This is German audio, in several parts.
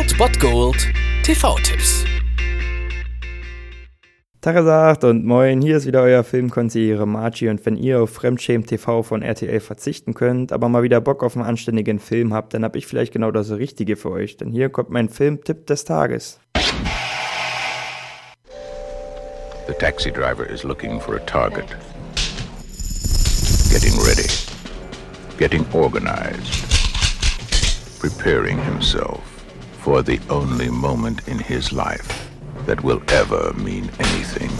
Old Bot Gold TV-Tipps. Tagesagt und moin, hier ist wieder euer Filmkonsigliere Margie und wenn ihr auf Fremdschämen TV von RTL verzichten könnt, aber mal wieder Bock auf einen anständigen Film habt, dann hab ich vielleicht genau das Richtige für euch, denn hier kommt mein Filmtipp des Tages. The taxi driver is looking for a target. Getting ready. Getting organized. Preparing himself for the only moment in his life that will ever mean anything.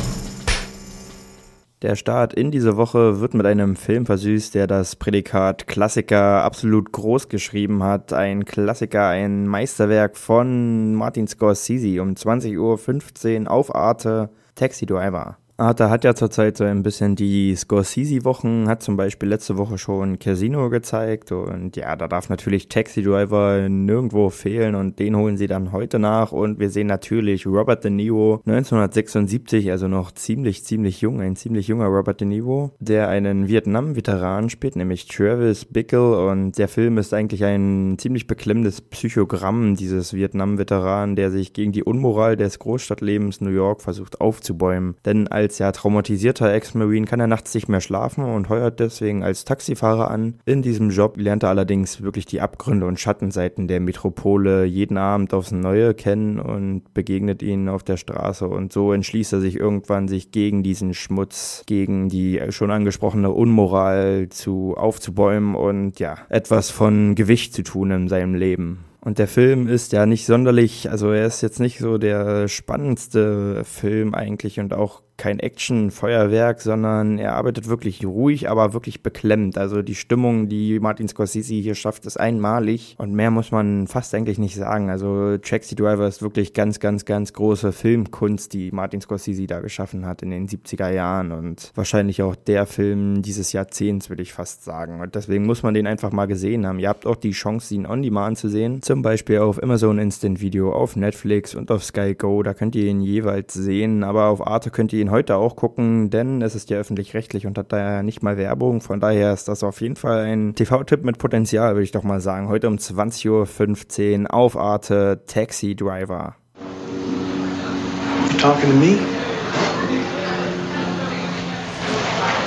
Der Start in diese Woche wird mit einem Film versüßt, der das Prädikat Klassiker absolut groß geschrieben hat. Ein Klassiker, ein Meisterwerk von Martin Scorsese um 20.15 Uhr auf Arte Taxi Driver. Arte hat ja zurzeit so ein bisschen die Scorsese-Wochen, hat zum Beispiel letzte Woche schon Casino gezeigt und ja, da darf natürlich Taxi Driver nirgendwo fehlen und den holen sie dann heute nach und wir sehen natürlich Robert De Niro 1976, also noch ziemlich, ziemlich jung, ein ziemlich junger Robert De Niro, der einen Vietnam-Veteran spielt, nämlich Travis Bickle und der Film ist eigentlich ein ziemlich beklemmendes Psychogramm dieses Vietnam-Veteran, der sich gegen die Unmoral des Großstadtlebens New York versucht aufzubäumen, denn als als ja traumatisierter Ex-Marine kann er nachts nicht mehr schlafen und heuert deswegen als Taxifahrer an. In diesem Job lernt er allerdings wirklich die Abgründe und Schattenseiten der Metropole jeden Abend aufs Neue kennen und begegnet ihnen auf der Straße und so entschließt er sich irgendwann, sich gegen diesen Schmutz, gegen die schon angesprochene Unmoral zu aufzubäumen und ja, etwas von Gewicht zu tun in seinem Leben. Und der Film ist ja nicht sonderlich, also er ist jetzt nicht so der spannendste Film eigentlich und auch kein Action-Feuerwerk, sondern er arbeitet wirklich ruhig, aber wirklich beklemmt. Also die Stimmung, die Martin Scorsese hier schafft, ist einmalig und mehr muss man fast eigentlich nicht sagen. Also Taxi Driver ist wirklich ganz, ganz, ganz große Filmkunst, die Martin Scorsese da geschaffen hat in den 70er Jahren und wahrscheinlich auch der Film dieses Jahrzehnts, würde ich fast sagen. Und deswegen muss man den einfach mal gesehen haben. Ihr habt auch die Chance, ihn on demand zu sehen. Zum Beispiel auf Amazon Instant Video, auf Netflix und auf Sky Go. Da könnt ihr ihn jeweils sehen, aber auf Arte könnt ihr ihn heute auch gucken, denn es ist ja öffentlich-rechtlich und hat daher nicht mal Werbung. Von daher ist das auf jeden Fall ein TV-Tipp mit Potenzial, würde ich doch mal sagen. Heute um 20.15 Uhr auf Arte Taxi Driver. You talking to me?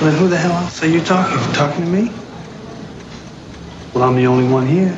Well, who the hell else are you talking? You talking to me? Well, I'm the only one here.